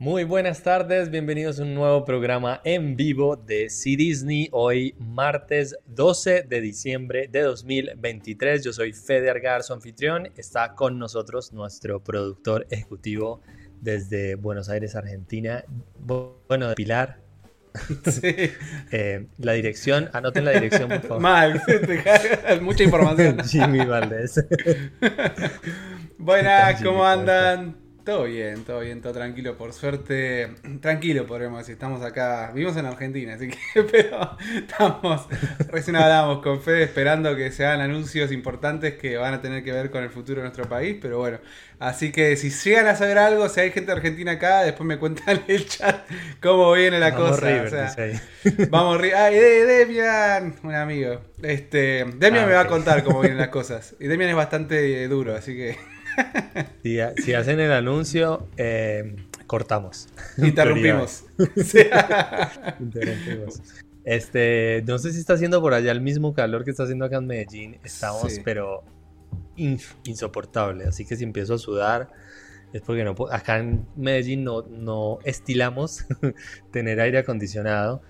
Muy buenas tardes, bienvenidos a un nuevo programa en vivo de C Disney. Hoy martes 12 de diciembre de 2023. Yo soy Fede Argar, su anfitrión. Está con nosotros nuestro productor ejecutivo desde Buenos Aires, Argentina. Bueno, de Pilar. Sí. Eh, la dirección, anoten la dirección, por favor. Mal, mucha información. Jimmy Valdés. Buenas, ¿cómo andan? Todo bien, todo bien, todo tranquilo, por suerte, tranquilo podríamos decir, estamos acá, vivimos en Argentina, así que, pero estamos, recién hablamos con Fede esperando que se hagan anuncios importantes que van a tener que ver con el futuro de nuestro país, pero bueno, así que si llegan a saber algo, si hay gente argentina acá, después me cuentan en el chat cómo viene la cosa. vamos River, ay, Demian, un amigo, este, Demian ah, me va a contar cómo vienen las cosas, y Demian es bastante duro, así que... Si, hacen el anuncio, eh, cortamos. Interrumpimos. Interrumpimos. Este, no sé si está haciendo por allá el mismo calor que está haciendo acá en Medellín. Estamos, pero insoportable. Así que si empiezo a sudar, es porque no acá en Medellín no, no estilamos tener aire acondicionado.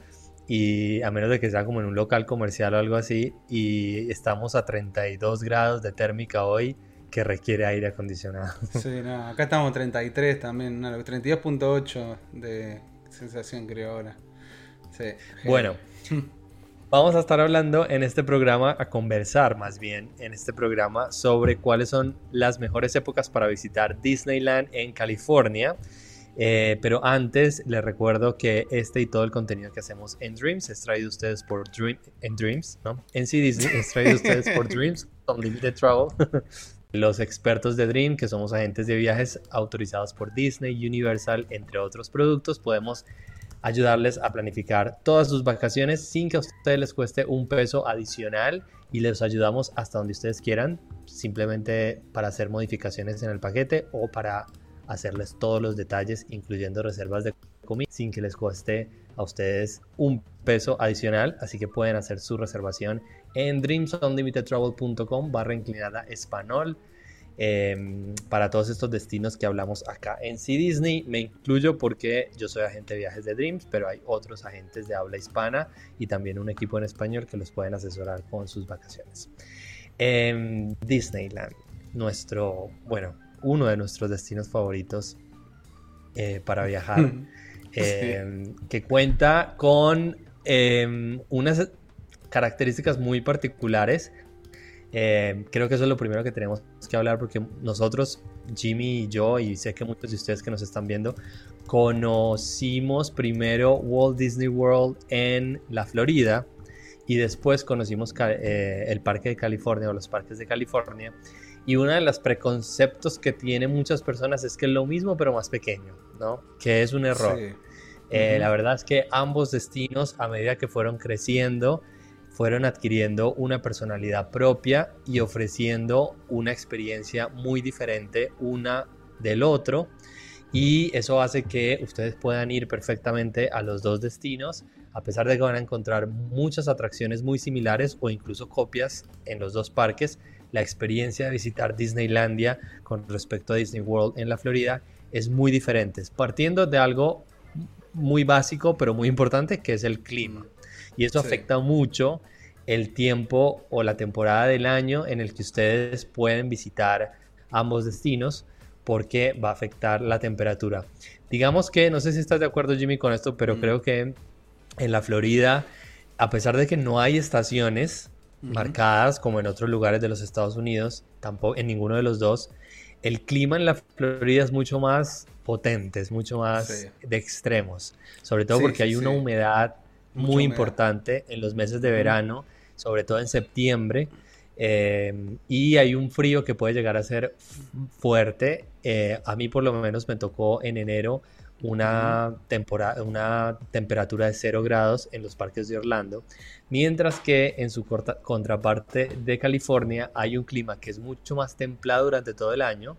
Y a menos de que sea como en un local comercial o algo así. Y estamos a 32 grados de térmica hoy que requiere aire acondicionado. Sí, no, acá estamos 33 también, 32.8 de sensación creo ahora. Sí, bueno, vamos a estar hablando en este programa, a conversar más bien en este programa sobre cuáles son las mejores épocas para visitar Disneyland en California. Eh, pero antes les recuerdo que este y todo el contenido que hacemos en Dreams es traído ustedes por Dream, en Dreams, ¿no? En sí Disney es traído ustedes por Dreams Unlimited Travel. Los expertos de Dream, que somos agentes de viajes autorizados por Disney, Universal, entre otros productos, podemos ayudarles a planificar todas sus vacaciones sin que a ustedes les cueste un peso adicional y les ayudamos hasta donde ustedes quieran, simplemente para hacer modificaciones en el paquete o para hacerles todos los detalles, incluyendo reservas de comida, sin que les cueste a ustedes un peso adicional. Así que pueden hacer su reservación en dreamsunlimitedtravel.com barra inclinada español. Em, para todos estos destinos que hablamos acá en C Disney. Me incluyo porque yo soy agente de viajes de Dreams, pero hay otros agentes de habla hispana y también un equipo en español que los pueden asesorar con sus vacaciones. Em, Disneyland, nuestro, bueno, uno de nuestros destinos favoritos eh, para viajar, em, que cuenta con unas características muy particulares. Eh, creo que eso es lo primero que tenemos que hablar porque nosotros, Jimmy y yo, y sé que muchos de ustedes que nos están viendo, conocimos primero Walt Disney World en la Florida y después conocimos eh, el Parque de California o los parques de California. Y uno de los preconceptos que tienen muchas personas es que es lo mismo pero más pequeño, ¿no? Que es un error. Eh, la verdad es que ambos destinos, a medida que fueron creciendo, fueron adquiriendo una personalidad propia y ofreciendo una experiencia muy diferente una del otro. Y eso hace que ustedes puedan ir perfectamente a los dos destinos, a pesar de que van a encontrar muchas atracciones muy similares o incluso copias en los dos parques. La experiencia de visitar Disneylandia con respecto a Disney World en la Florida es muy diferente, partiendo de algo muy básico pero muy importante que es el clima y eso afecta mucho el tiempo o la temporada del año en el que ustedes pueden visitar ambos destinos porque va a afectar la temperatura. Digamos que, no sé si estás de acuerdo Jimmy con esto, pero mm. creo que en la Florida, a pesar de que no hay estaciones marcadas como en otros lugares de los Estados Unidos, tampoco en ninguno de los dos, el clima en la Florida es mucho más potente, es mucho más de extremos, sobre todo porque hay una humedad muy importante en los meses de verano, sobre todo en septiembre. Eh, y hay un frío que puede llegar a ser fuerte. Eh, a mí por lo menos me tocó en enero una, temporada, una temperatura de 0 grados en los parques de Orlando, mientras que en su contraparte de California hay un clima que es mucho más templado durante todo el año.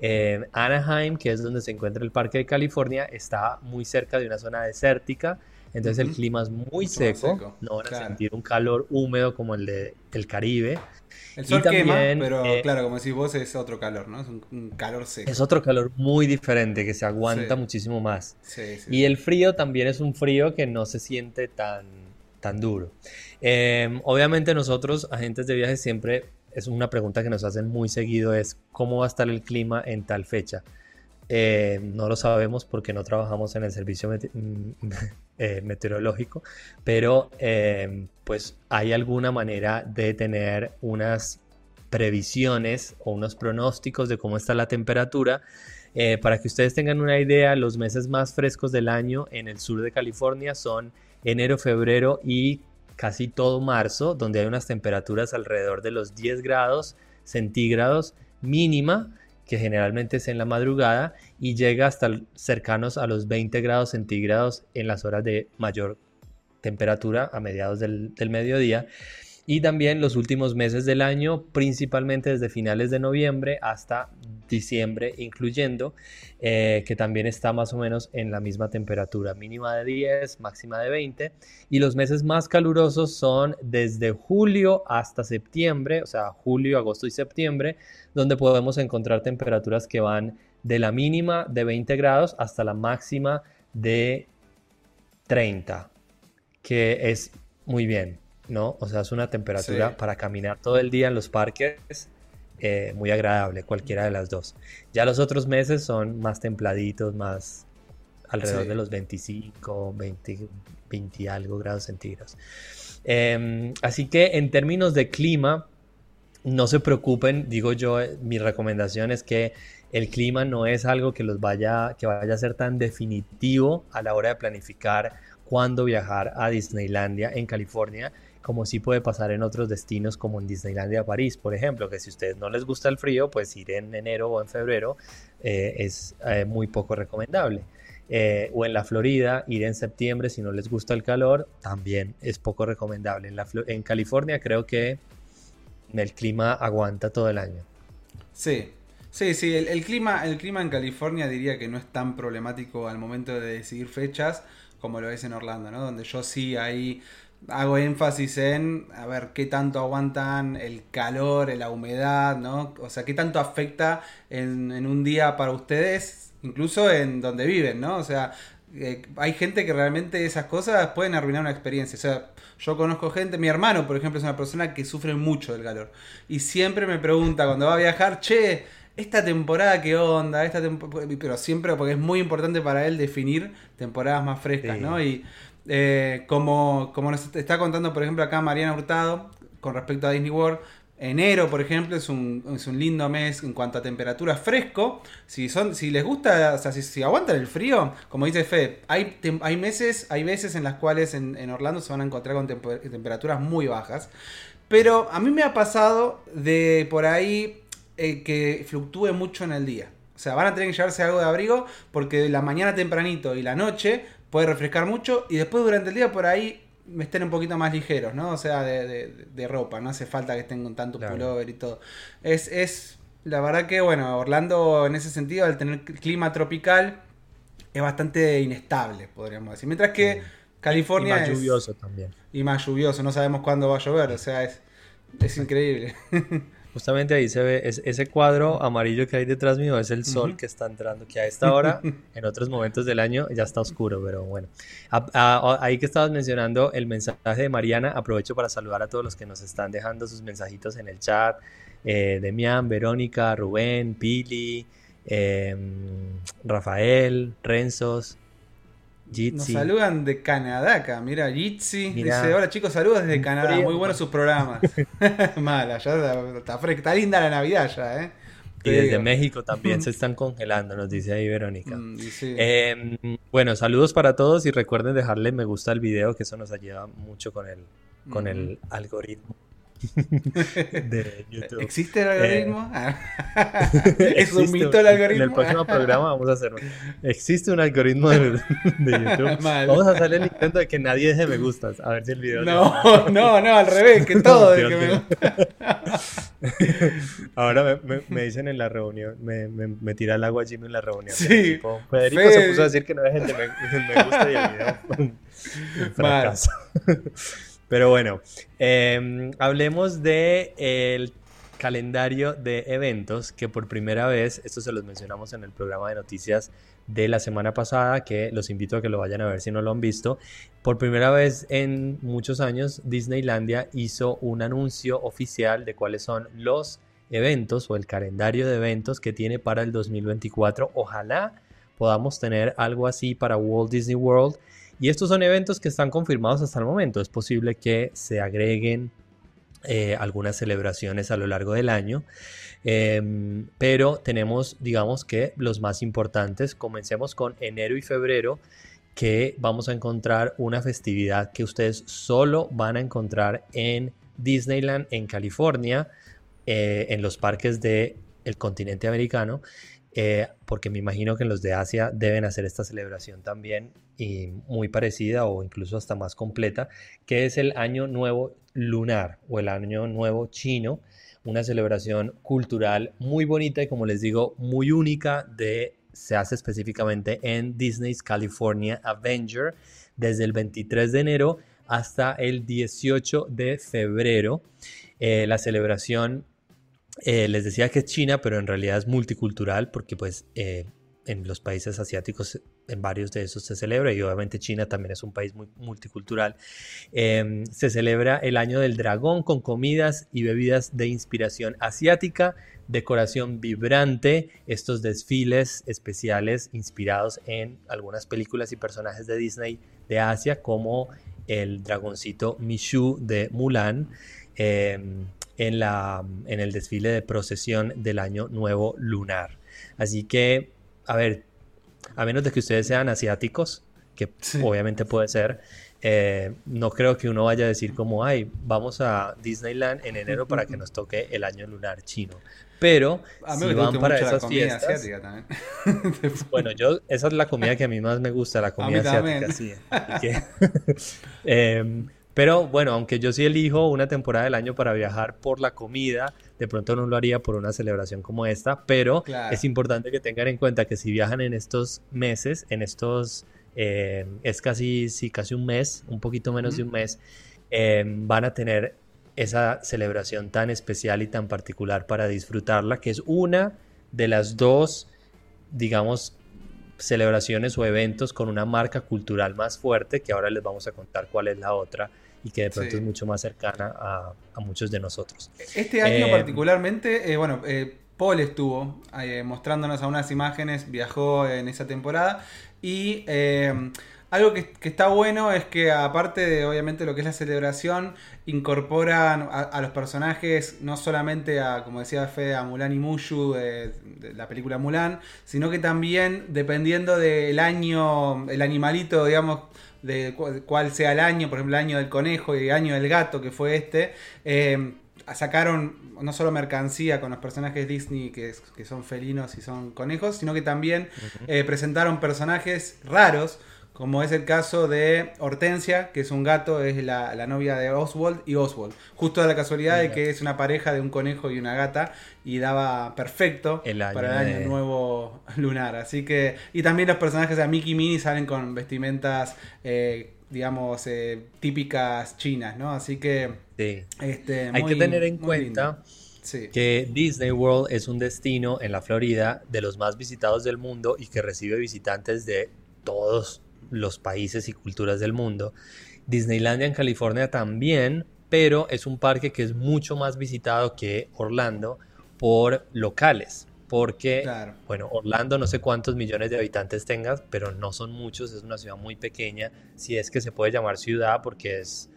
Eh, Anaheim, que es donde se encuentra el parque de California, está muy cerca de una zona desértica Entonces el clima es muy seco, no van a sentir un calor húmedo como el de el Caribe. El sol quema, pero eh, claro, como decís vos, es otro calor, ¿no? Es un, calor seco. Es otro calor muy diferente, que se aguanta muchísimo más. y el frío también es un frío que no se siente tan, tan duro. Em, obviamente nosotros, agentes de viajes, siempre es una pregunta que nos hacen muy seguido, es ¿cómo va a estar el clima en tal fecha? Eh, no lo sabemos porque no trabajamos en el servicio eh, meteorológico, pero eh, pues hay alguna manera de tener unas previsiones o unos pronósticos de cómo está la temperatura. para que ustedes tengan una idea, los meses más frescos del año en el sur de California son enero, febrero y casi todo marzo, donde hay unas temperaturas alrededor de los 10 grados centígrados mínima que generalmente es en la madrugada y llega hasta cercanos a los 20 grados centígrados en las horas de mayor temperatura a mediados del, del mediodía y también los últimos meses del año, principalmente desde finales de noviembre hasta diciembre, incluyendo, eh, que también está más o menos en la misma temperatura, mínima de 10, máxima de 20, y los meses más calurosos son desde julio hasta septiembre, o sea, julio, agosto y septiembre, donde podemos encontrar temperaturas que van de la mínima de 20 grados hasta la máxima de 30, que es muy bien. ¿No? O sea, es una temperatura para caminar todo el día en los parques eh, muy agradable, cualquiera de las dos. Ya los otros meses son más templaditos, más alrededor de los 25, 20, 20 y algo grados centígrados. Em, así que en términos de clima, no se preocupen, digo yo, eh, mi recomendación es que el clima no es algo que los vaya, que vaya a ser tan definitivo a la hora de planificar cuándo viajar a Disneylandia en California como sí puede pasar en otros destinos como en Disneylandia París, por ejemplo, que si a ustedes no les gusta el frío, pues ir en enero o en febrero eh, es eh, muy poco recomendable. Eh, o en la Florida, ir en septiembre si no les gusta el calor, también es poco recomendable. En, la, en California creo que el clima aguanta todo el año. Sí, sí, sí, el, clima, el clima en California diría que no es tan problemático al momento de decidir fechas como lo es en Orlando, ¿no? Donde yo sí ahí hago énfasis en a ver qué tanto aguantan el calor, la humedad, ¿no? O sea, qué tanto afecta en, un día para ustedes, incluso en donde viven, ¿no? O sea, eh, hay gente que realmente esas cosas pueden arruinar una experiencia. O sea, yo conozco gente, mi hermano, por ejemplo, es una persona que sufre mucho del calor. Y siempre me pregunta cuando va a viajar, che, esta temporada qué onda, esta pero siempre porque es muy importante para él definir temporadas más frescas, ¿no? Y eh, como, como nos está contando, por ejemplo, acá Mariana Hurtado, con respecto a Disney World, enero, por ejemplo, es un, es un lindo mes en cuanto a temperatura fresco. Si, son, si les gusta, o sea, si, aguantan el frío, como dice Fede, hay, hay meses, hay veces en las cuales en, Orlando se van a encontrar con temperaturas muy bajas. Pero a mí me ha pasado de por ahí eh, que fluctúe mucho en el día. O sea, van a tener que llevarse algo de abrigo porque la mañana tempranito y la noche puede refrescar mucho y después durante el día por ahí estén un poquito más ligeros, ¿no? O sea, de, ropa, no hace falta que estén con tanto pullover y todo. Es, es, la verdad que, bueno, Orlando en ese sentido, al tener clima tropical, es bastante inestable, podríamos decir. Mientras que California... Y más lluvioso también. Y más lluvioso, no sabemos cuándo va a llover, o sea, es, es increíble. Justamente ahí se ve ese cuadro amarillo que hay detrás mío, es el sol que está entrando, que a esta hora, en otros momentos del año, ya está oscuro, pero bueno. ahí que estabas mencionando el mensaje de Mariana, aprovecho para saludar a todos los que nos están dejando sus mensajitos en el chat. Eh, Demian, Verónica, Rubén, Pili, em, Rafael, Renzos, nos saludan de Canadá acá, mira, Jitsi dice, hola chicos, saludos desde Canadá, muy buenos sus programas. Mala, ya está, está, linda la Navidad ya, ¿eh? Y desde México también se están congelando, nos dice ahí Verónica. Mm, em, bueno, saludos para todos y recuerden dejarle me gusta al video, que eso nos ayuda mucho con el, con el algoritmo. de YouTube. ¿Existe el algoritmo? Eh, ah. ¿Es un mito el algoritmo? En el próximo programa vamos a hacer Existe un algoritmo de, YouTube. Vamos a hacer el intento de que nadie deje me gustas. A ver si el video. No, no, no, al revés, que todo deje me gusta. Ahora me, me, dicen en la reunión, me, me, tira el agua Jimmy en la reunión. Sí. Federico se puso a decir que no dejen de me, gusta y el video. fracaso. Pero bueno, em, hablemos de calendario de eventos que por primera vez, esto se los mencionamos en el programa de noticias de la semana pasada, que los invito a que lo vayan a ver si no lo han visto. Por primera vez en muchos años, Disneylandia hizo un anuncio oficial de cuáles son los eventos o el calendario de eventos que tiene para el 2024. Ojalá podamos tener algo así para Walt Disney World. Y estos son eventos que están confirmados hasta el momento. Es posible que se agreguen eh, algunas celebraciones a lo largo del año. Em, pero tenemos, digamos que los más importantes. Comencemos con enero y febrero, que vamos a encontrar una festividad que ustedes solo van a encontrar en Disneyland en California, eh, en los parques del el continente americano. Eh, porque me imagino que los de Asia deben hacer esta celebración también y muy parecida o incluso hasta más completa, que es el Año Nuevo Lunar o el Año Nuevo Chino, una celebración cultural muy bonita y como les digo, muy única se hace específicamente en Disney's California Avenger desde el 23 de enero hasta el 18 de febrero. Eh, la celebración eh, les decía que es China, pero en realidad es multicultural porque pues eh, en los países asiáticos en varios de esos se celebra y obviamente China también es un país muy multicultural. Em, se celebra el año del dragón con comidas y bebidas de inspiración asiática, decoración vibrante, estos desfiles especiales inspirados en algunas películas y personajes de Disney de Asia como el dragoncito Mishu de Mulan. Em, en, la, en el desfile de procesión del año nuevo lunar. Así que, a ver, a menos de que ustedes sean asiáticos, que obviamente puede ser, eh, no creo que uno vaya a decir como, ay, vamos a Disneyland en enero para que nos toque el año lunar chino. Pero si van para esas fiestas, bueno, yo esa es la comida que a mí más me gusta, la comida asiática, sí. Em, pero bueno, aunque yo sí elijo una temporada del año para viajar por la comida, de pronto no lo haría por una celebración como esta, pero es importante que tengan en cuenta que si viajan en estos meses, en estos, eh, es casi, sí, casi un mes, un poquito menos de un mes, eh, van a tener esa celebración tan especial y tan particular para disfrutarla, que es una de las dos, digamos, celebraciones o eventos con una marca cultural más fuerte, que ahora les vamos a contar cuál es la otra y que de pronto es mucho más cercana a, muchos de nosotros. Este año eh, particularmente, eh, bueno, eh, Paul estuvo mostrándonos algunas imágenes, viajó en esa temporada y algo que, está bueno es que aparte de obviamente lo que es la celebración, incorporan a, los personajes no solamente a, como decía Fede, a Mulan y Mushu de, la película Mulan, sino que también dependiendo del año, el animalito, digamos, de cuál sea el año, por ejemplo el año del conejo y el año del gato que fue este, eh, sacaron no solo mercancía con los personajes Disney que, que, son felinos y son conejos, sino que también eh, presentaron personajes raros como es el caso de Hortensia, que es un gato, es la, novia de Oswald y Oswald. Justo a la casualidad de que es una pareja de un conejo y una gata y daba perfecto para el año nuevo lunar. Así que, y también los personajes de Mickey y Minnie salen con vestimentas, eh, digamos, eh, típicas chinas, ¿no? Así que... Este, Hay que tener en cuenta... que Disney World es un destino en la Florida de los más visitados del mundo y que recibe visitantes de todos los países y culturas del mundo. Disneylandia en California también, pero es un parque que es mucho más visitado que Orlando por locales. Porque, bueno, Orlando no sé cuántos millones de habitantes tengas, pero no son muchos, es una ciudad muy pequeña, si es que se puede llamar ciudad porque es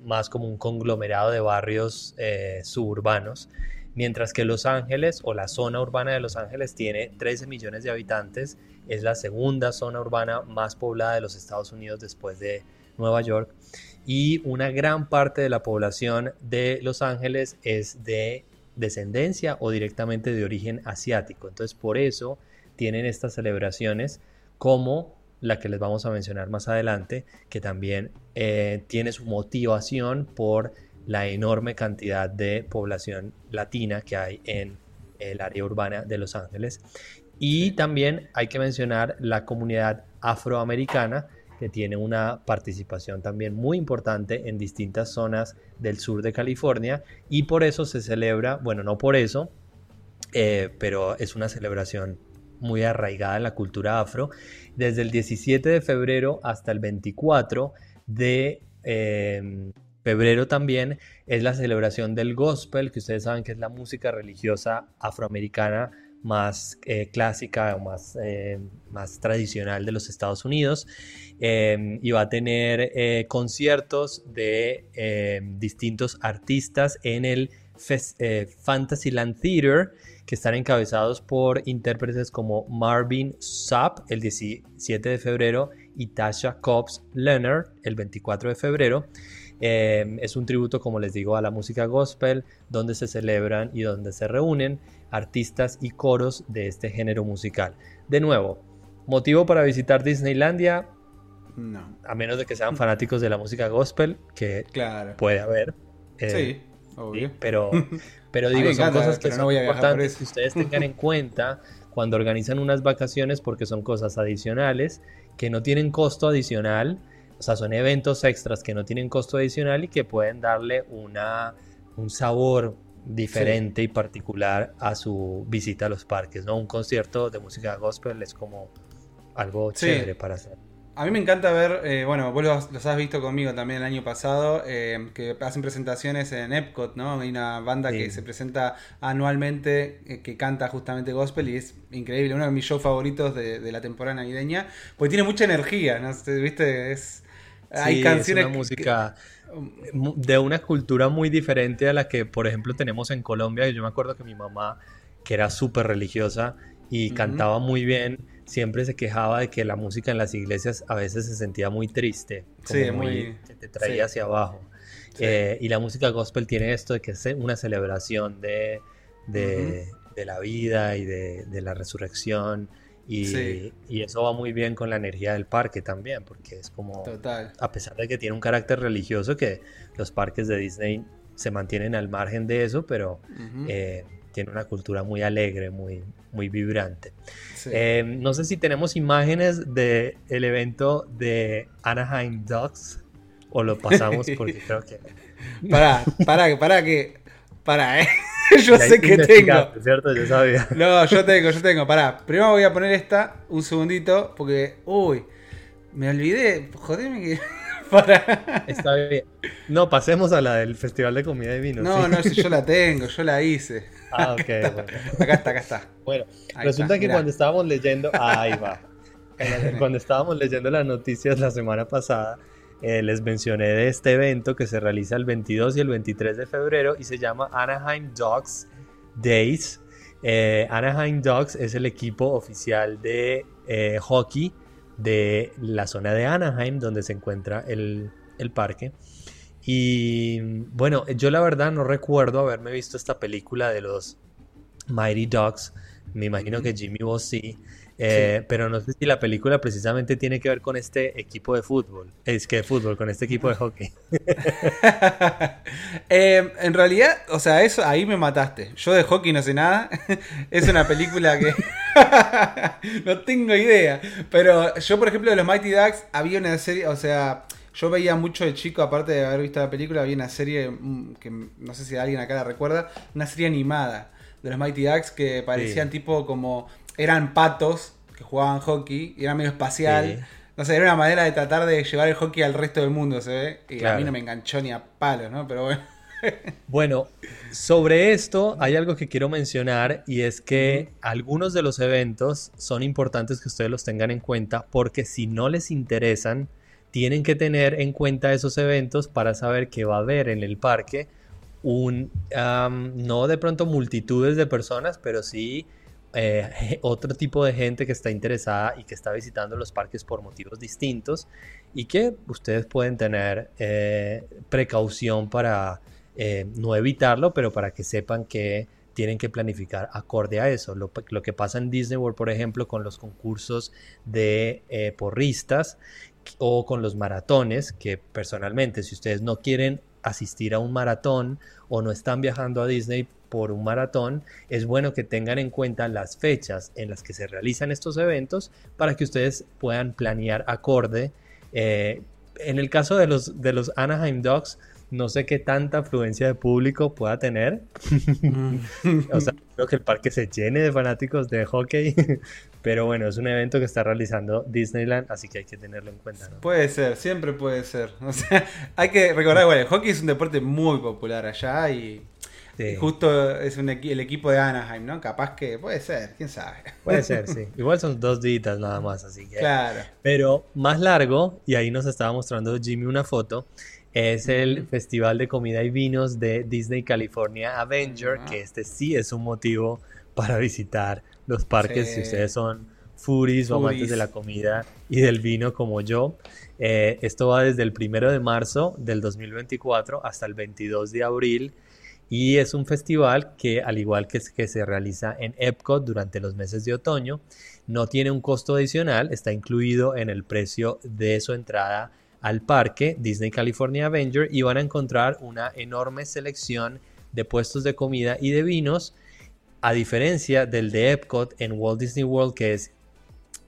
más como un conglomerado de barrios eh, suburbanos mientras que Los Ángeles o la zona urbana de Los Ángeles tiene 13 millones de habitantes, es la segunda zona urbana más poblada de los Estados Unidos después de Nueva York y una gran parte de la población de Los Ángeles es de descendencia o directamente de origen asiático. Entonces por eso tienen estas celebraciones como la que les vamos a mencionar más adelante, que también eh, tiene su motivación por la enorme cantidad de población latina que hay en el área urbana de Los Ángeles. Y también hay que mencionar la comunidad afroamericana, que tiene una participación también muy importante en distintas zonas del sur de California. Y por eso se celebra, bueno, no por eso, eh, pero es una celebración muy arraigada en la cultura afro, desde el 17 de febrero hasta el 24 de em, febrero también es la celebración del gospel, que ustedes saben que es la música religiosa afroamericana más eh, clásica o más, eh, más tradicional de los Estados Unidos em, y va a tener eh, conciertos de em, distintos artistas en el Fantasyland Theater que están encabezados por intérpretes como Marvin Sapp el 17 de febrero y Tasha Cobbs Leonard el 24 de febrero. Em, es un tributo, como les digo, a la música gospel, donde se celebran y donde se reúnen artistas y coros de este género musical. De nuevo, motivo para visitar Disneylandia, no. A menos de que sean fanáticos de la música gospel, que claro. puede haber. Eh, sí, obvio. pero, pero digo, son cosas que son importantes que ustedes tengan en cuenta cuando organizan unas vacaciones porque son cosas adicionales que no tienen costo adicional. O sea, son eventos extras que no tienen costo adicional y que pueden darle una, un sabor diferente y particular a su visita a los parques, ¿no? Un concierto de música gospel es como algo chévere para hacer. A mí me encanta ver, eh, bueno, vos los, has visto conmigo también el año pasado, eh, que hacen presentaciones en Epcot, ¿no? Hay una banda que se presenta anualmente eh, que canta justamente gospel y es increíble, uno de mis shows favoritos de, la temporada navideña, porque tiene mucha energía, ¿no? ¿Viste? Es, hay canciones... Es una música de una cultura muy diferente a la que, por ejemplo, tenemos en Colombia. Yo me acuerdo que mi mamá, que era súper religiosa y cantaba muy bien, siempre se quejaba de que la música en las iglesias a veces se sentía muy triste, sí, muy, que te traía hacia abajo. Eh, y la música gospel tiene esto de que es una celebración de, de, la vida y de, de la resurrección y, eso va muy bien con la energía del parque también, porque es como, a pesar de que tiene un carácter religioso, que los parques de Disney se mantienen al margen de eso, pero eh, tiene una cultura muy alegre, muy, muy vibrante. Eh, no sé si tenemos imágenes del el evento de Anaheim Ducks o lo pasamos porque creo que... para, para, para que... Para, ¿eh? yo sé que tengo. ¿cierto? Yo sabía. No, yo tengo, yo tengo. Pará, primero voy a poner esta, un segundito, porque. Uy, me olvidé. Jodeme que. Para. Está bien. No, pasemos a la del Festival de Comida y Vino. No, no, si yo la tengo, yo la hice. Ah, ok. Acá está, acá está. Bueno, resulta que cuando estábamos leyendo. Ahí va. Cuando estábamos leyendo las noticias la semana pasada, eh, les mencioné de este evento que se realiza el 22 y el 23 de febrero y se llama Anaheim Dogs Days. Eh, Anaheim Dogs es el equipo oficial de eh, hockey de la zona de Anaheim donde se encuentra el, parque. Y bueno, yo la verdad no recuerdo haberme visto esta película de los Mighty Dogs. Me imagino que Jimmy vos sí. Eh, pero no sé si la película precisamente tiene que ver con este equipo de fútbol. Es que de fútbol, con este equipo de hockey. Eh, en realidad, o sea, eso ahí me mataste. Yo de hockey no sé nada. es una película que no tengo idea. Pero yo, por ejemplo, de los Mighty Ducks había una serie, o sea, yo veía mucho de chico, aparte de haber visto la película, había una serie mm, que no sé si alguien acá la recuerda, una serie animada de los Mighty Ducks que parecían tipo como eran patos que jugaban hockey y era medio espacial. No sé, era una manera de tratar de llevar el hockey al resto del mundo, ¿se ve? Y a mí no me enganchó ni a palo, ¿no? Pero bueno. bueno, sobre esto hay algo que quiero mencionar y es que algunos de los eventos son importantes que ustedes los tengan en cuenta porque si no les interesan, tienen que tener en cuenta esos eventos para saber qué va a haber en el parque. Un, no de pronto multitudes de personas, pero sí eh, otro tipo de gente que está interesada y que está visitando los parques por motivos distintos y que ustedes pueden tener eh, precaución para eh, no evitarlo, pero para que sepan que tienen que planificar acorde a eso. Lo, lo, que pasa en Disney World, por ejemplo, con los concursos de porristas o con los maratones, que personalmente, si ustedes no quieren asistir a un maratón o no están viajando a Disney por un maratón, es bueno que tengan en cuenta las fechas en las que se realizan estos eventos para que ustedes puedan planear acorde. Eh, en el caso de los, de los Anaheim Ducks, no sé qué tanta afluencia de público pueda tener. Mm. o sea, creo que el parque se llene de fanáticos de hockey. Pero bueno, es un evento que está realizando Disneyland, así que hay que tenerlo en cuenta. ¿no? Puede ser, siempre puede ser. O sea, hay que recordar, bueno, el hockey es un deporte muy popular allá y, justo es el equipo de Anaheim, ¿no? Capaz que puede ser, quién sabe. Puede ser, sí. Igual son dos días nada más, así que. Claro. Pero más largo, y ahí nos estaba mostrando Jimmy una foto, es el Festival de Comida y Vinos de Disney California Avenger, que este sí es un motivo para visitar los parques. Si ustedes son foodies o amantes de la comida y del vino como yo. Eh, esto va desde el primero de marzo del 2024 hasta el 22 de abril. Y es un festival que al igual que, que se realiza en Epcot durante los meses de otoño, no tiene un costo adicional, está incluido en el precio de su entrada al parque Disney California Avenger y van a encontrar una enorme selección de puestos de comida y de vinos, a diferencia del de Epcot en Walt Disney World que es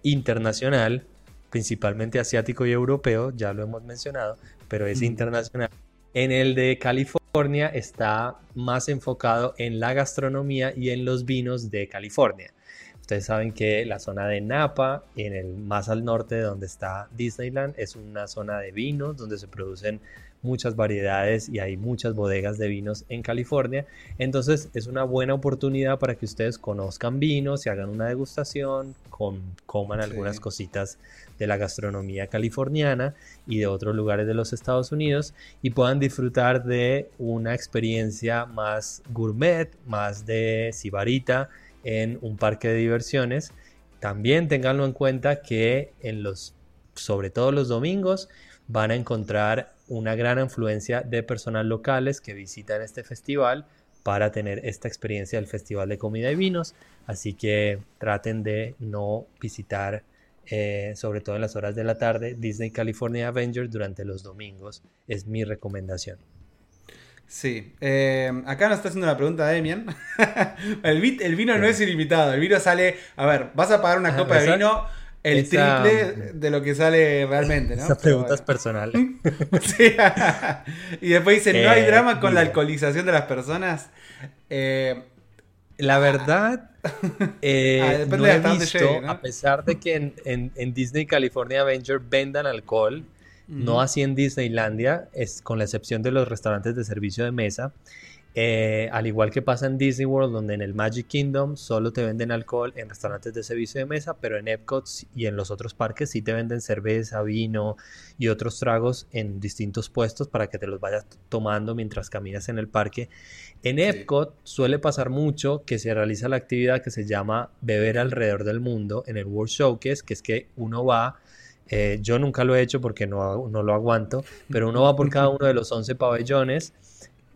internacional, principalmente asiático y europeo, ya lo hemos mencionado, pero es internacional. En el de California está más enfocado en la gastronomía y en los vinos de California. Ustedes saben que la zona de Napa, en el más al norte de donde está Disneyland, es una zona de vinos donde se producen muchas variedades y hay muchas bodegas de vinos en California. Entonces es una buena oportunidad para que ustedes conozcan vinos y hagan una degustación, coman algunas cositas de la gastronomía californiana y de otros lugares de los Estados Unidos y puedan disfrutar de una experiencia más gourmet, más de sibarita en un parque de diversiones. También tenganlo en cuenta que en los, sobre todo los domingos, van a encontrar una gran influencia de personas locales que visitan este festival para tener esta experiencia del Festival de Comida y Vinos. Así que traten de no visitar, eh, sobre todo en las horas de la tarde, Disney California Avengers durante los domingos. Es mi recomendación. Sí, eh, acá nos está haciendo una pregunta Demian. el, el, vino no es ilimitado, el vino sale, a ver, vas a pagar una ah, copa de vino el triple de lo que sale realmente, ¿no? Esa pregunta es personal. sí. y después dice, ¿no hay eh, drama con la alcoholización de las personas? Eh, la verdad, eh, ah, no he visto, a pesar de que en, en Disney California Avenger vendan alcohol, no así en Disneylandia, es con la excepción de los restaurantes de servicio de mesa. Eh, al igual que pasa en Disney World, donde en el Magic Kingdom solo te venden alcohol en restaurantes de servicio de mesa, pero en Epcot y en los otros parques sí te venden cerveza, vino y otros tragos en distintos puestos para que te los vayas tomando mientras caminas en el parque. En Epcot suele pasar mucho que se realiza la actividad que se llama beber alrededor del mundo en el World Showcase, que es que uno va eh, yo nunca lo he hecho porque no, no, lo aguanto, pero uno va por cada uno de los 11 pabellones,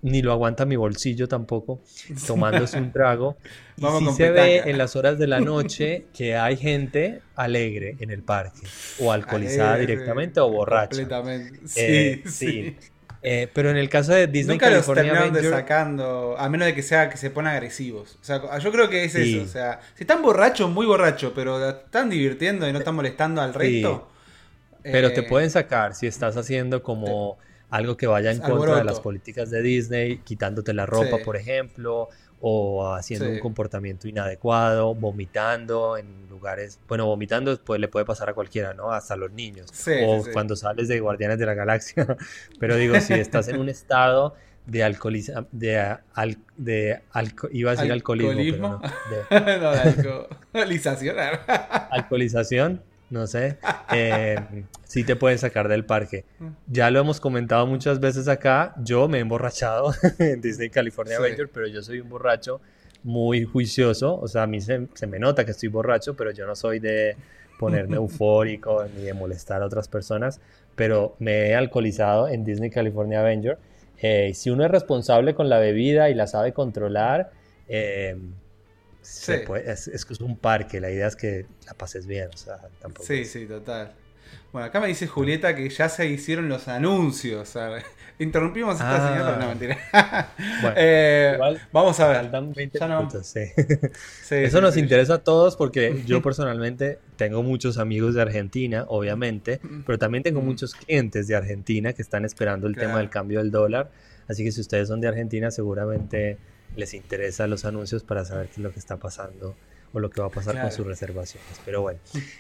ni lo aguanta mi bolsillo tampoco, tomándose un trago. y sí se ve en las horas de la noche que hay gente alegre en el parque, o alcoholizada directamente o borracha. Completamente. Eh, sí, sí. Eh, pero en el caso de Disney Nunca California los de sacando, a menos de que sea que se pongan agresivos. O sea, yo creo que es eso. O sea, si están borrachos, muy borrachos, pero están divirtiendo y no están molestando al resto. Pero te eh, pueden sacar si estás haciendo como algo que vaya en contra de las políticas de Disney, quitándote la ropa, por ejemplo, o haciendo un comportamiento inadecuado, vomitando en lugares, bueno, vomitando pues le puede pasar a cualquiera, ¿no? Hasta a los niños. o cuando sales de Guardianes de la Galaxia. Pero digo, si estás en un estado de alcoholización, de, de iba a decir alcoholismo, pero no, de, no, de alcoholización. alcoholización no sé, eh, sí te pueden sacar del parque. Ya lo hemos comentado muchas veces acá, yo me he emborrachado en Disney California Adventure, pero yo soy un borracho muy juicioso, o sea, a mí se, me nota que estoy borracho, pero yo no soy de ponerme eufórico ni de molestar a otras personas, pero me he alcoholizado en Disney California Avenger. Eh, si uno es responsable con la bebida y la sabe controlar, eh, es, que es un parque, la idea es que la pases bien, o sea, tampoco. Sí, sí, total. Bueno, acá me dice Julieta que ya se hicieron los anuncios. Interrumpimos esta señal, pero no mentira. Bueno, Eh, igual vamos a ver. faltan 20 Ya no- minutos, sí. Sí, Eso sí, nos sí. interesa a todos porque yo personalmente tengo muchos amigos de Argentina, obviamente, pero también tengo Mm. muchos clientes de Argentina que están esperando el tema Claro. del cambio del dólar. Así que si ustedes son de Argentina, seguramente les interesa los anuncios para saber qué es lo que está pasando o lo que va a pasar con Claro. sus reservaciones. Pero bueno,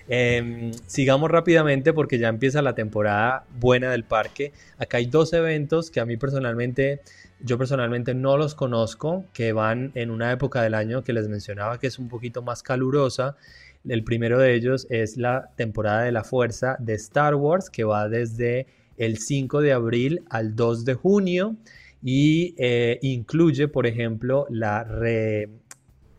em, sigamos rápidamente porque ya empieza la temporada buena del parque. Acá hay dos eventos que a mí personalmente, yo personalmente no los conozco, que van en una época del año que les mencionaba que es un poquito más calurosa. El primero de ellos es la temporada de la fuerza de Star Wars, que va desde el 5 de abril al 2 de junio y eh, incluye, por ejemplo, la re-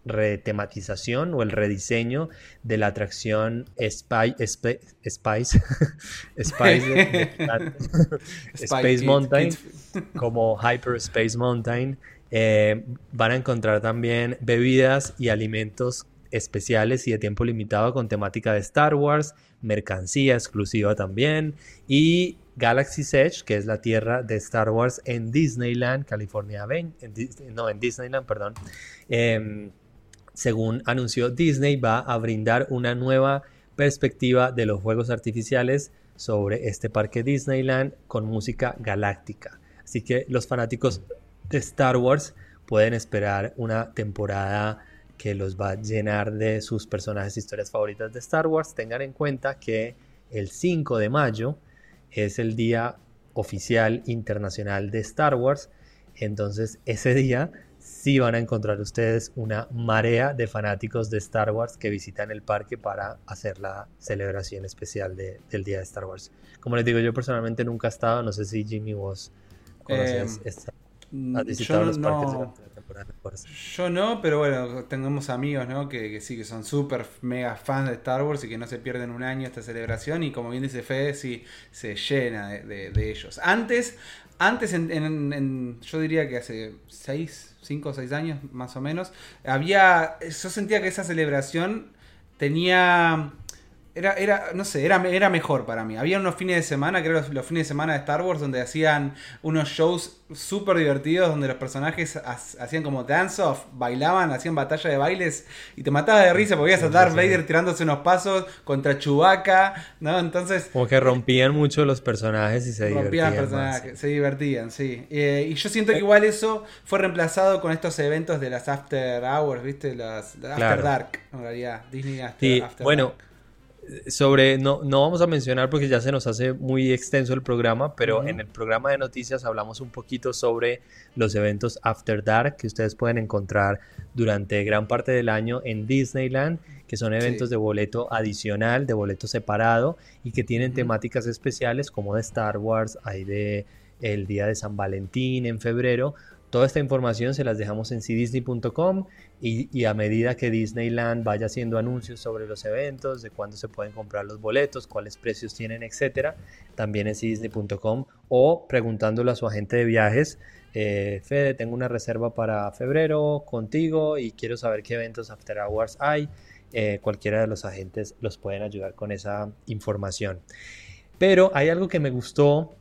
retematización o el rediseño de la atracción Spy- Spice, Spice de- de- Spike Space Mountain como Hyper Space Mountain. Eh, van a encontrar también bebidas y alimentos especiales y de tiempo limitado con temática de Star Wars, mercancía exclusiva también y Galaxy's Edge, que es la tierra de Star Wars en Disneyland, California, no, en Disneyland, perdón. Em, según anunció Disney, va a brindar una nueva perspectiva de los juegos artificiales sobre este parque Disneyland con música galáctica. Así que los fanáticos de Star Wars pueden esperar una temporada que los va a llenar de sus personajes e historias favoritas de Star Wars. Tengan en cuenta que el 5 de mayo es el día oficial internacional de Star Wars. Entonces ese día sí van a encontrar ustedes una marea de fanáticos de Star Wars que visitan el parque para hacer la celebración especial de- del día de Star Wars. Como les digo, yo personalmente nunca he estado, no sé si Jimmy vos conoces, Eh, esta- Mm, has visitado yo los parques Yo no, pero bueno, tenemos amigos, ¿no? Que, sí, que son súper mega fans de Star Wars y que no se pierden un año esta celebración. Y como bien dice Fede, sí, se llena de, de- ellos. Antes, antes en, en- en- yo diría que hace 6, 5 o 6 años más o menos, había, yo sentía que esa celebración tenía... Era, era, no sé, era, era mejor para mí. Había unos fines de semana, creo los, los fines de semana de Star Wars, donde hacían unos shows súper divertidos, donde los personajes ha- hacían como dance-off, bailaban, hacían batalla de bailes, y te matabas de risa porque veías a Darth. Vader tirándose unos pasos contra Chewbacca, ¿no? Entonces, Como que rompían mucho los personajes y se rompían divertían personajes, más. se divertían, sí. Eh, y yo siento que igual eso fue reemplazado con estos eventos de las After Hours, ¿viste? Las, las After Claro. Dark, en realidad. Disney After, Sí, After bueno, Dark. Sobre, no, no vamos a mencionar porque ya se nos hace muy extenso el programa, pero en el programa de noticias hablamos un poquito sobre los eventos After Dark que ustedes pueden encontrar durante gran parte del año en Disneyland, que son eventos Sí. de boleto adicional, de boleto separado y que tienen temáticas especiales como de Star Wars, hay de el día de San Valentín en febrero. Toda esta información se las dejamos en cdisney.com y, a medida que Disneyland vaya haciendo anuncios sobre los eventos, de cuándo se pueden comprar los boletos, cuáles precios tienen, etcétera, también en cdisney.com o preguntándole a su agente de viajes, eh, Fede, tengo una reserva para febrero contigo y quiero saber qué eventos After Hours hay. Eh, cualquiera de los agentes los pueden ayudar con esa información. Pero hay algo que me gustó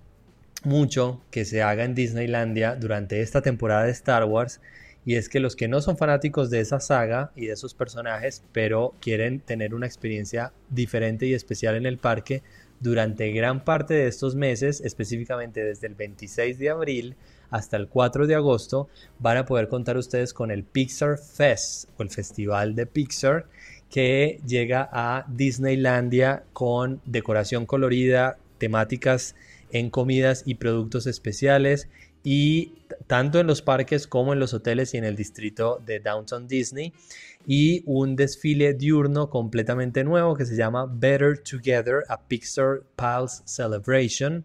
mucho que se haga en Disneylandia durante esta temporada de Star Wars y es que los que no son fanáticos de esa saga y de esos personajes, pero quieren tener una experiencia diferente y especial en el parque, durante gran parte de estos meses, específicamente desde el 26 de abril hasta el 4 de agosto, van a poder contar ustedes con el Pixar Fest o el Festival de Pixar que llega a Disneylandia con decoración colorida, temáticas en comidas y productos especiales y tanto en los parques como en los hoteles y en el distrito de Downtown Disney. Y un desfile diurno completamente nuevo que se llama Better Together a Pixar Pulse Celebration.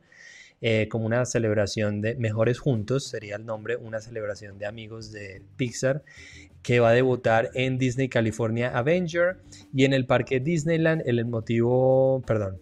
Eh, como una celebración de Mejores Juntos sería el nombre, una celebración de amigos de Pixar que va a debutar en Disney California Avenger y en el parque Disneyland el emotivo, perdón,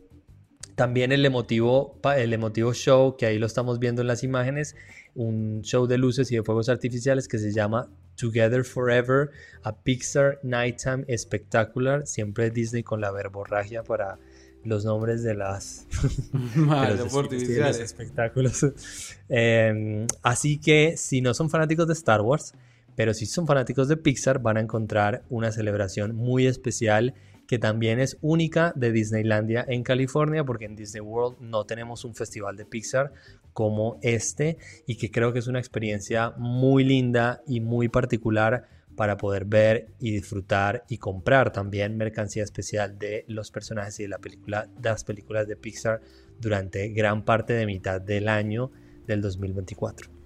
también el emotivo, pa- el emotivo show, que ahí lo estamos viendo en las imágenes, un show de luces y de fuegos artificiales que se llama Together Forever, a Pixar Nighttime Spectacular, siempre Disney con la verborragia para los nombres de las Mal, de los, de espectáculos. Eh, así que si no son fanáticos de Star Wars, pero si son fanáticos de Pixar, van a encontrar una celebración muy especial que también es única de Disneylandia en California, porque en Disney World no tenemos un festival de Pixar como este y que creo que es una experiencia muy linda y muy particular para poder ver y disfrutar y comprar también mercancía especial de los personajes y de, las películas de Pixar durante gran parte de mitad del año del 2024.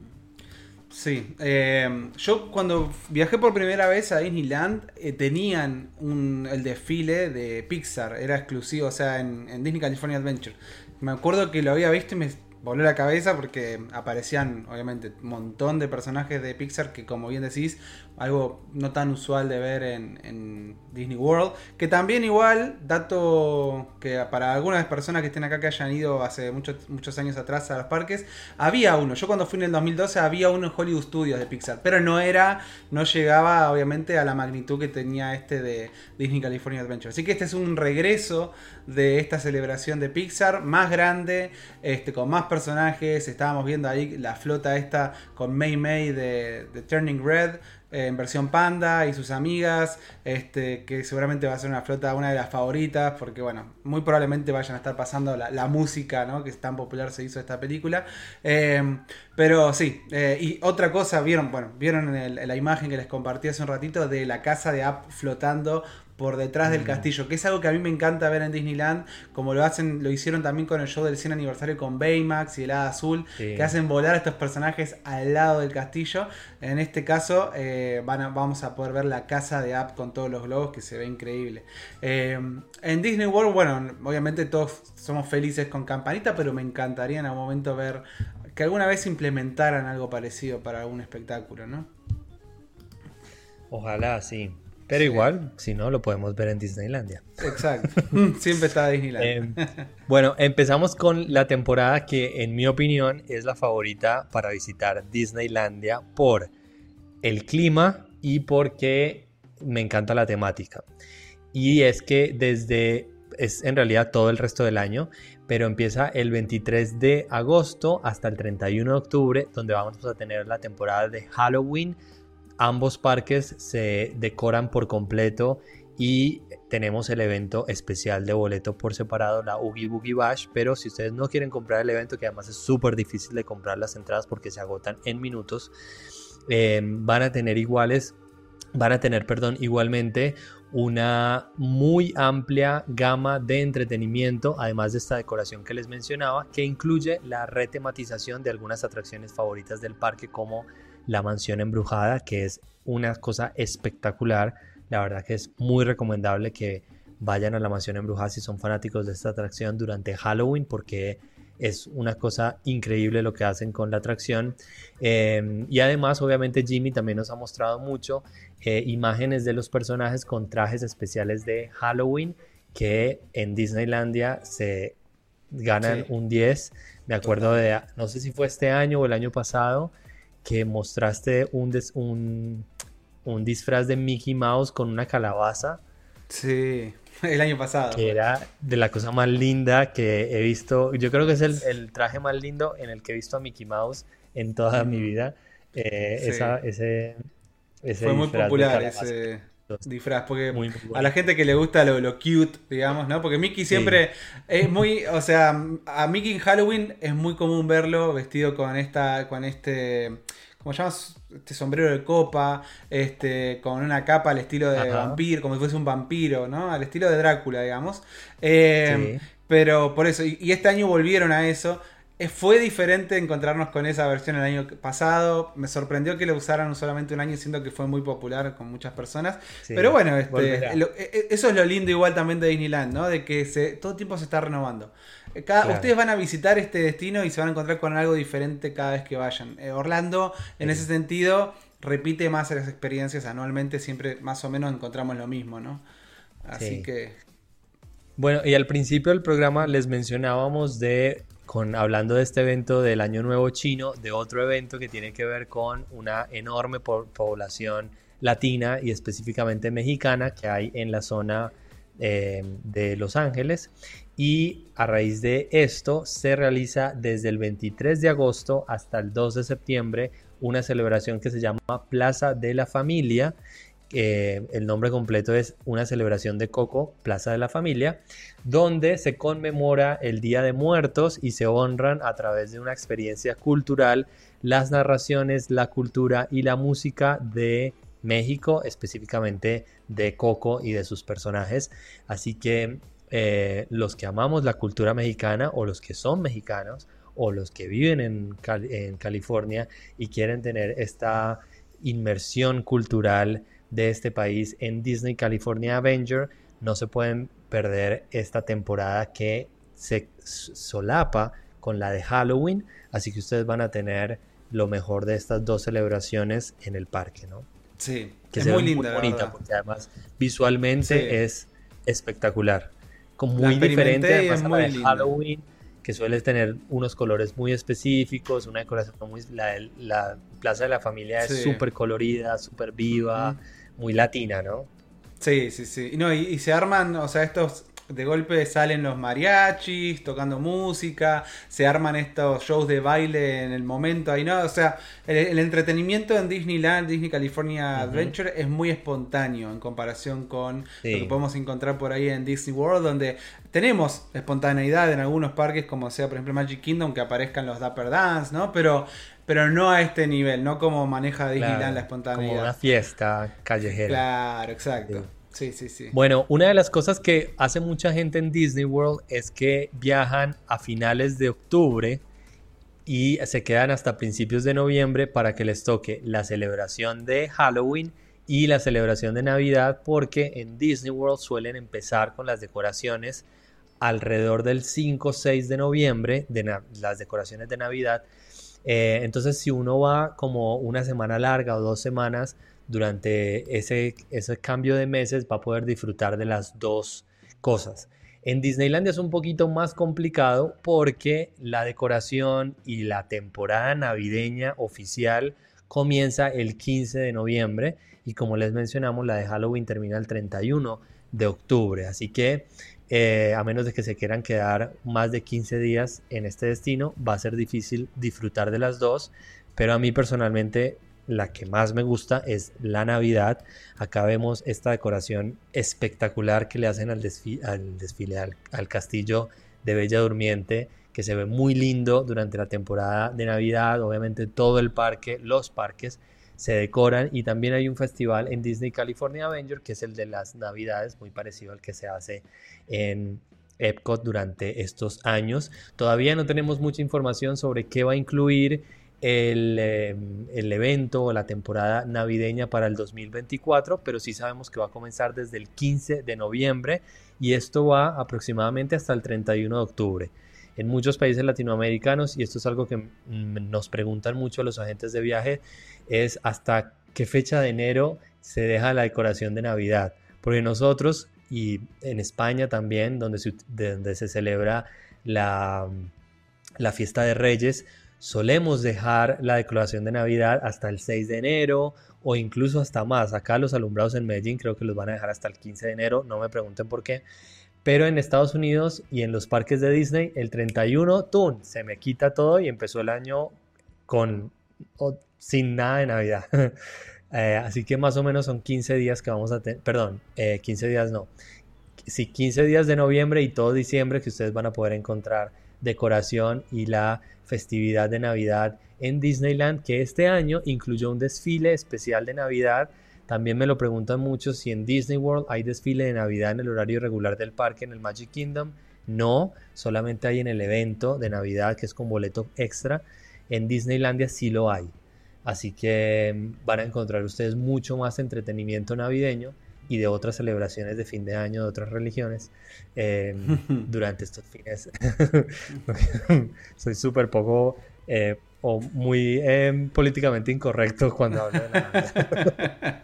Sí, eh, yo cuando viajé por primera vez a Disneyland eh, tenían un, el desfile de Pixar, era exclusivo, o sea, en, en, Disney California Adventure. Me acuerdo que lo había visto y me voló la cabeza porque aparecían, obviamente, un montón de personajes de Pixar que, como bien decís, algo no tan usual de ver en, Disney World. Que también igual, dato que para algunas personas que estén acá que hayan ido hace muchos, muchos años atrás a los parques, había uno. Yo cuando fui en el 2012 había uno en Hollywood Studios de Pixar, pero no era, no llegaba obviamente a la magnitud que tenía este de Disney California Adventure. Así que este es un regreso de esta celebración de Pixar más grande, este, con más personajes. Estábamos viendo ahí la flota esta con May May de, de Turning Red en versión Panda y sus amigas, este, que seguramente va a ser una flota, una de las favoritas, porque bueno, muy probablemente vayan a estar pasando la, música, ¿no? Que tan popular se hizo esta película. Eh, pero sí, eh, y otra cosa, vieron, bueno, vieron en la imagen que les compartí hace un ratito de la casa de App flotando por detrás del mm. castillo, que es algo que a mí me encanta ver en Disneyland, como lo hacen, lo hicieron también con el show del 100 aniversario con Baymax y el Hada Azul, que hacen volar a estos personajes al lado del castillo. En este caso, eh, van vamos a poder ver la casa de App con todos los globos, que se ve increíble. Eh, en Disney World, bueno, obviamente todos somos felices con Campanita, pero me encantaría en algún momento ver que alguna vez implementaran algo parecido para algún espectáculo, ¿no? Ojalá, sí. Pero igual, si no, lo podemos ver en Disneylandia. Exacto. Siempre está Disneylandia. Em, bueno, empezamos con la temporada que, en mi opinión, es la favorita para visitar Disneylandia por el clima y porque me encanta la temática. Y es que desde, es en realidad todo el resto del año, pero empieza el 23 de agosto hasta el 31 de octubre, donde vamos a tener la temporada de Halloween Ambos parques se decoran por completo y tenemos el evento especial de boleto por separado, la Oogie Boogie Bash, pero si ustedes no quieren comprar el evento, que además es súper difícil de comprar las entradas porque se agotan en minutos, eh, van a tener iguales, van a tener, perdón, igualmente una muy amplia gama de entretenimiento, además de esta decoración que les mencionaba, que incluye la retematización de algunas atracciones favoritas del parque como la mansión embrujada, que es una cosa espectacular. La verdad que es muy recomendable que vayan a la mansión embrujada si son fanáticos de esta atracción durante Halloween, porque es una cosa increíble lo que hacen con la atracción. Em, y además, obviamente, Jimmy también nos ha mostrado mucho eh, imágenes de los personajes con trajes especiales de Halloween que en Disneylandia se ganan un 10. Me acuerdo de, no sé si fue este año o el año pasado, que mostraste un, un, disfraz de Mickey Mouse con una calabaza. Sí, el año pasado. Que era de la cosa más linda que he visto. Yo creo que es el, traje más lindo en el que he visto a Mickey Mouse en toda mi vida. Eh, esa, ese, Fue muy popular ese disfraz, porque a la gente que le gusta lo, lo, cute, digamos, ¿no? Porque Mickey siempre es muy, o sea, a Mickey en Halloween es muy común verlo vestido con esta, con este, ¿cómo se llama? Este sombrero de copa, este, con una capa al estilo de vampiro, como si fuese un vampiro, ¿no? Al estilo de Drácula, digamos. Eh, pero por eso, y este año volvieron a eso. Eh, fue diferente encontrarnos con esa versión el año pasado. Me sorprendió que lo usaran solamente un año, siendo que fue muy popular con muchas personas. Pero bueno, este, e, e, eso es lo lindo igual también de Disneyland, ¿no? De que se, todo el tiempo se está renovando. Eh, Ustedes van a visitar este destino y se van a encontrar con algo diferente cada vez que vayan. Eh, Orlando, en ese sentido, repite más las experiencias anualmente, siempre más o menos encontramos lo mismo, ¿no? Así que... Bueno, y al principio del programa les mencionábamos de con, hablando de este evento del Año Nuevo Chino, de otro evento que tiene que ver con una enorme población latina y específicamente mexicana que hay en la zona de Los Ángeles y a raíz de esto se realiza desde el 23 de agosto hasta el 2 de septiembre una celebración que se llama Plaza de la Familia. El nombre completo es una celebración de Coco, Plaza de la Familia, donde se conmemora el Día de Muertos y se honran a través de una experiencia cultural las narraciones, la cultura y la música de México, específicamente de Coco y de sus personajes. Así que eh, los que amamos la cultura mexicana o los que son mexicanos o los que viven en, en California y quieren tener esta inmersión cultural de este país en Disney California Avenger, no se pueden perder esta temporada que se solapa con la de Halloween, así que ustedes van a tener lo mejor de estas dos celebraciones en el parque, ¿no? Sí, que es muy linda, bonita, porque además visualmente es espectacular muy diferente además a la de Halloween, que suele tener unos colores muy específicos, una decoración muy... La, la Plaza de la Familia es súper colorida, súper viva, muy latina, ¿no? Sí, sí, sí. No, y, se arman, o sea, estos de golpe salen los mariachis tocando música, se arman estos shows de baile en el momento ahí, ¿no? O sea, el, entretenimiento en Disneyland, Disney California Adventure es muy espontáneo en comparación con lo que podemos encontrar por ahí en Disney World, donde tenemos espontaneidad en algunos parques, como sea, por ejemplo, Magic Kingdom, que aparezcan los Dapper Dance, ¿no? Pero pero no a este nivel, no como maneja Disneyland la espontaneidad. Como una fiesta callejera. Claro, exacto. Sí, sí, sí. Bueno, una de las cosas que hace mucha gente en Disney World es que viajan a finales de octubre y se quedan hasta principios de noviembre para que les toque la celebración de Halloween y la celebración de Navidad porque en Disney World suelen empezar con las decoraciones alrededor del 5 o 6 de noviembre de las decoraciones de Navidad. Eh, entonces si uno va como una semana larga o dos semanas, durante ese, ese cambio de meses va a poder disfrutar de las dos cosas. En Disneylandia es un poquito más complicado porque la decoración y la temporada navideña oficial comienza el 15 de noviembre y como les mencionamos la de Halloween termina el 31 de octubre. Así que eh, a menos de que se quieran quedar más de 15 días en este destino va a ser difícil disfrutar de las dos. Pero a mí personalmente la que más me gusta es la Navidad. Acá vemos esta decoración espectacular que le hacen al, desfile, al, castillo de Bella Durmiente, que se ve muy lindo durante la temporada de Navidad. Obviamente todo el parque, los parques se decoran y también hay un festival en Disney California Avenger que es el de las Navidades, muy parecido al que se hace en Epcot durante estos años. Todavía no tenemos mucha información sobre qué va a incluir Em, el, evento o la temporada navideña para el 2024, pero sí sabemos que va a comenzar desde el 15 de noviembre y esto va aproximadamente hasta el 31 de octubre. En muchos países latinoamericanos, y esto es algo que mm, nos preguntan mucho los agentes de viaje, es hasta qué fecha de enero se deja la decoración de Navidad. Porque nosotros, y en España también, donde se, donde se celebra la, la fiesta de Reyes, solemos dejar la decoración de Navidad hasta el 6 de enero o incluso hasta más. Acá los alumbrados en Medellín creo que los van a dejar hasta el 15 de enero, no me pregunten por qué. Pero en Estados Unidos y en los parques de Disney, el 31, ¡tun! Se me quita todo y empezó el año con sin nada de Navidad. Eh, así que más o menos son 15 días que vamos a tener, perdón, 15 eh, días no. Sí, 15 días de noviembre y todo diciembre que ustedes van a poder encontrar decoración y la festividad de Navidad en Disneyland, que este año incluyó un desfile especial de Navidad. También me lo preguntan mucho si en Disney World hay desfile de Navidad en el horario regular del parque en el Magic Kingdom. No, solamente hay en el evento de Navidad que es con boleto extra. En Disneylandia sí lo hay. Así que mm, van a encontrar ustedes mucho más entretenimiento navideño y de otras celebraciones de fin de año de otras religiones em, durante estos fines. Soy súper poco eh, o muy em, políticamente incorrecto cuando hablo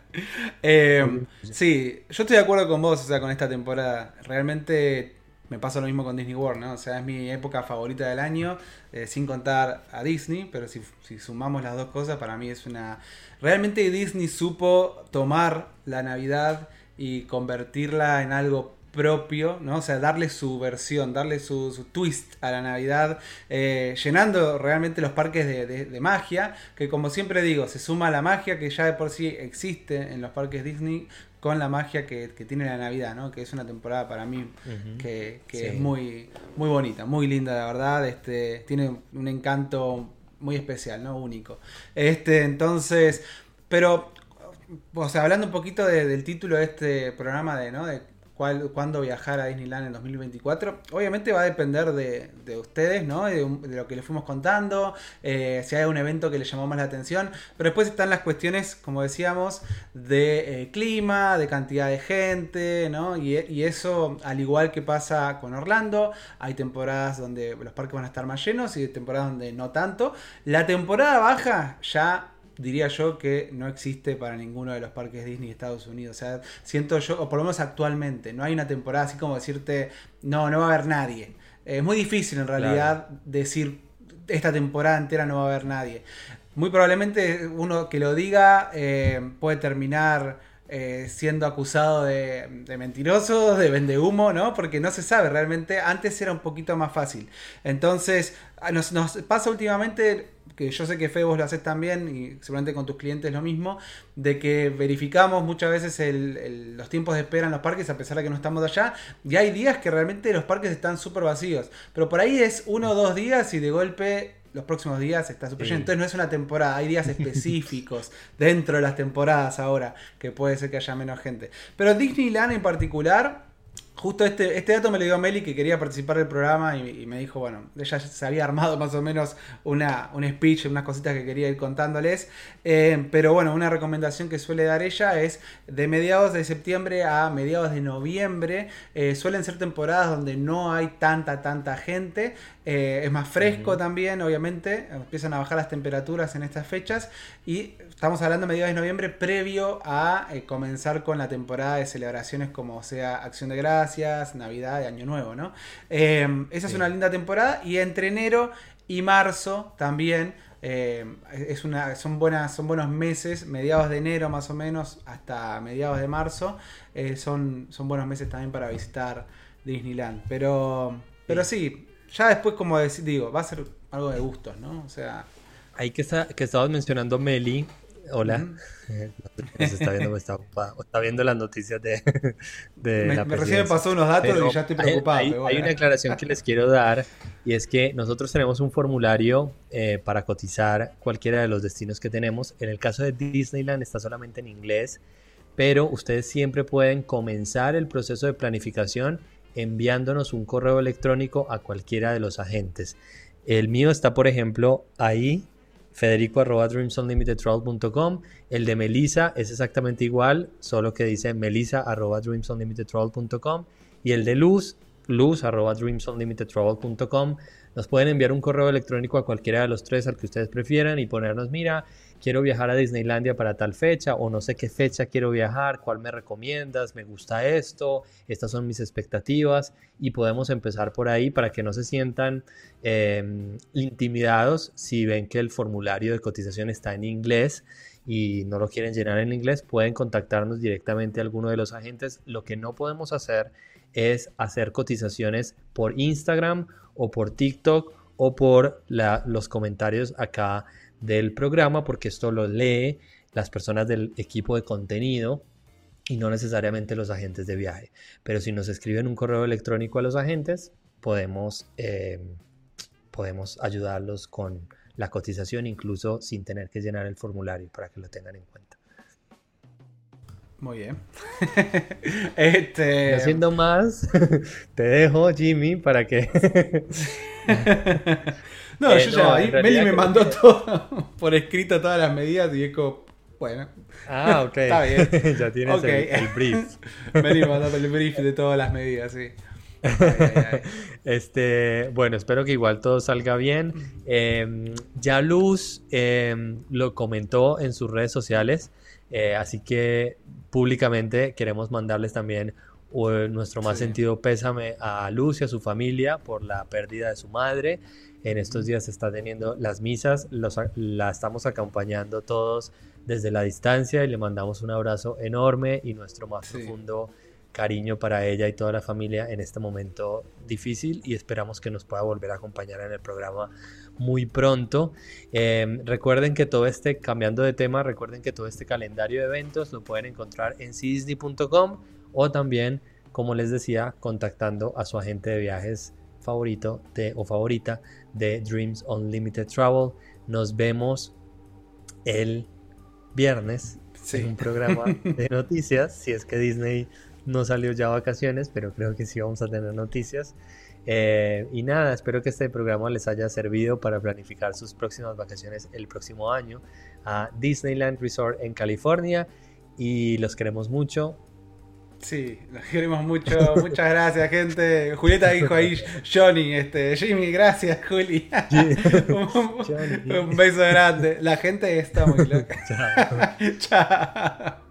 em, Sí, yo estoy de acuerdo con vos, o sea, con esta temporada. Realmente me pasa lo mismo con Disney World, ¿no? O sea, es mi época favorita del año, eh, sin contar a Disney, pero si, si, sumamos las dos cosas, para mí es una... Realmente Disney supo tomar la Navidad y convertirla en algo propio, ¿no? O sea, darle su versión, darle su, twist a la Navidad, eh, llenando realmente los parques de, magia, que como siempre digo, se suma a la magia que ya de por sí existe en los parques Disney con la magia que, tiene la Navidad, ¿no? Que es una temporada para mí que, es muy, muy bonita, muy linda, la verdad, este, tiene un encanto muy especial, ¿no? Único. Este, entonces, pero, o sea, hablando un poquito del título de este programa de, ¿no? De cuándo viajar a Disneyland en 2024. Obviamente va a depender de, ustedes, ¿no? De, lo que les fuimos contando, eh, si hay un evento que les llamó más la atención. Pero después están las cuestiones, como decíamos, de eh, clima, de cantidad de gente, ¿no? Y, y, eso, al igual que pasa con Orlando, hay temporadas donde los parques van a estar más llenos y temporadas donde no tanto. La temporada baja ya diría yo que no existe para ninguno de los parques Disney de Estados Unidos. O sea, siento yo, o por lo menos actualmente, no hay una temporada así como decirte, no, no va a haber nadie. Es muy difícil en realidad decir, esta temporada entera no va a haber nadie. Muy probablemente uno que lo diga eh, puede terminar eh, siendo acusado de, mentiroso, de vende humo, ¿no? Porque no se sabe realmente. Antes era un poquito más fácil. Entonces, nos, nos pasa últimamente que yo sé que Fe vos lo haces también y seguramente con tus clientes lo mismo, de que verificamos muchas veces los tiempos de espera en los parques a pesar de que no estamos allá y hay días que realmente los parques están súper vacíos, pero por ahí es uno o dos días y de golpe los próximos días está súper lleno. Entonces no es una temporada, hay días específicos dentro de las temporadas ahora que puede ser que haya menos gente. Pero Disneyland en particular Justo este, este dato me lo dio Meli que quería participar del programa y, me dijo, bueno, ella se había armado más o menos una, un speech, unas cositas que quería ir contándoles. Eh, pero bueno, una recomendación que suele dar ella es de mediados de septiembre a mediados de noviembre. Eh, suelen ser temporadas donde no hay tanta, tanta gente. Eh, es más fresco también, obviamente. Empiezan a bajar las temperaturas en estas fechas. Y estamos hablando de mediados de noviembre previo a comenzar con la temporada de celebraciones como sea Acción de Gracias, Navidad y Año Nuevo, ¿no? esa es una linda temporada. Y entre enero y marzo también eh, es una, son, buenas, son buenos meses, mediados de enero más o menos hasta mediados de marzo. Eh, son, son buenos meses también para visitar Disneyland. Pero, pero sí, ya después, como digo, va a ser algo de gustos, ¿no? O sea. Ahí que, está, que estabas mencionando Meli, Hola. está viendo, está, está viendo las noticias de, de me, recién me pasó unos datos y ya estoy preocupado. Hay, una aclaración que les quiero dar y es que nosotros tenemos un formulario eh, para cotizar cualquiera de los destinos que tenemos. En el caso de Disneyland está solamente en inglés, pero ustedes siempre pueden comenzar el proceso de planificación enviándonos un correo electrónico a cualquiera de los agentes. El mío está, por ejemplo, ahí federico. El de Melissa es exactamente igual, solo que dice melissa. Y el de Luz, luz. Nos pueden enviar un correo electrónico a cualquiera de los tres al que ustedes prefieran y ponernos, mira, quiero viajar a Disneylandia para tal fecha o no sé qué fecha quiero viajar, cuál me recomiendas, me gusta esto, estas son mis expectativas y podemos empezar por ahí para que no se sientan em, intimidados si ven que el formulario de cotización está en inglés y no lo quieren llenar en inglés, pueden contactarnos directamente a alguno de los agentes. Lo que no podemos hacer es hacer cotizaciones por Instagram o por TikTok o por los comentarios acá del programa porque esto lo lee las personas del equipo de contenido y no necesariamente los agentes de viaje. Pero si nos escriben un correo electrónico a los agentes, podemos, eh, podemos ayudarlos con la cotización, incluso sin tener que llenar el formulario para que lo tengan en cuenta. Muy bien. este... Haciendo más, te dejo, Jimmy, para que... no, yo ya, Meli me mandó todo por escrito todas las medidas y es como, bueno. Ah, ok. Está bien. ya tienes el, brief. Meli me mandó el brief de todas las medidas, sí. este, bueno, espero que igual todo salga bien. Em, ya Luz em, lo comentó en sus redes sociales, eh, así que públicamente queremos mandarles también nuestro más sentido pésame a Luz y a su familia por la pérdida de su madre. En estos días se está teniendo las misas, la estamos acompañando todos desde la distancia y le mandamos un abrazo enorme y nuestro más profundo cariño para ella y toda la familia en este momento difícil y esperamos que nos pueda volver a acompañar en el programa muy pronto. Em, recuerden que todo este, cambiando de tema, recuerden que todo este calendario de eventos lo pueden encontrar en cisdi.com o también, como les decía, contactando a su agente de viajes favorito de, o favorita de Dreams Unlimited Travel. Nos vemos el viernes en un programa de noticias, si es que Disney no salió ya a vacaciones, pero creo que sí vamos a tener noticias. Eh, y nada, espero que este programa les haya servido para planificar sus próximas vacaciones el próximo año a Disneyland Resort en California. Y los queremos mucho. Sí, los queremos mucho. Muchas gracias, gente. Julieta dijo ahí, Johnny, este, Jimmy, gracias, Juli. un, un, beso grande. La gente está muy loca. Chao. Chao.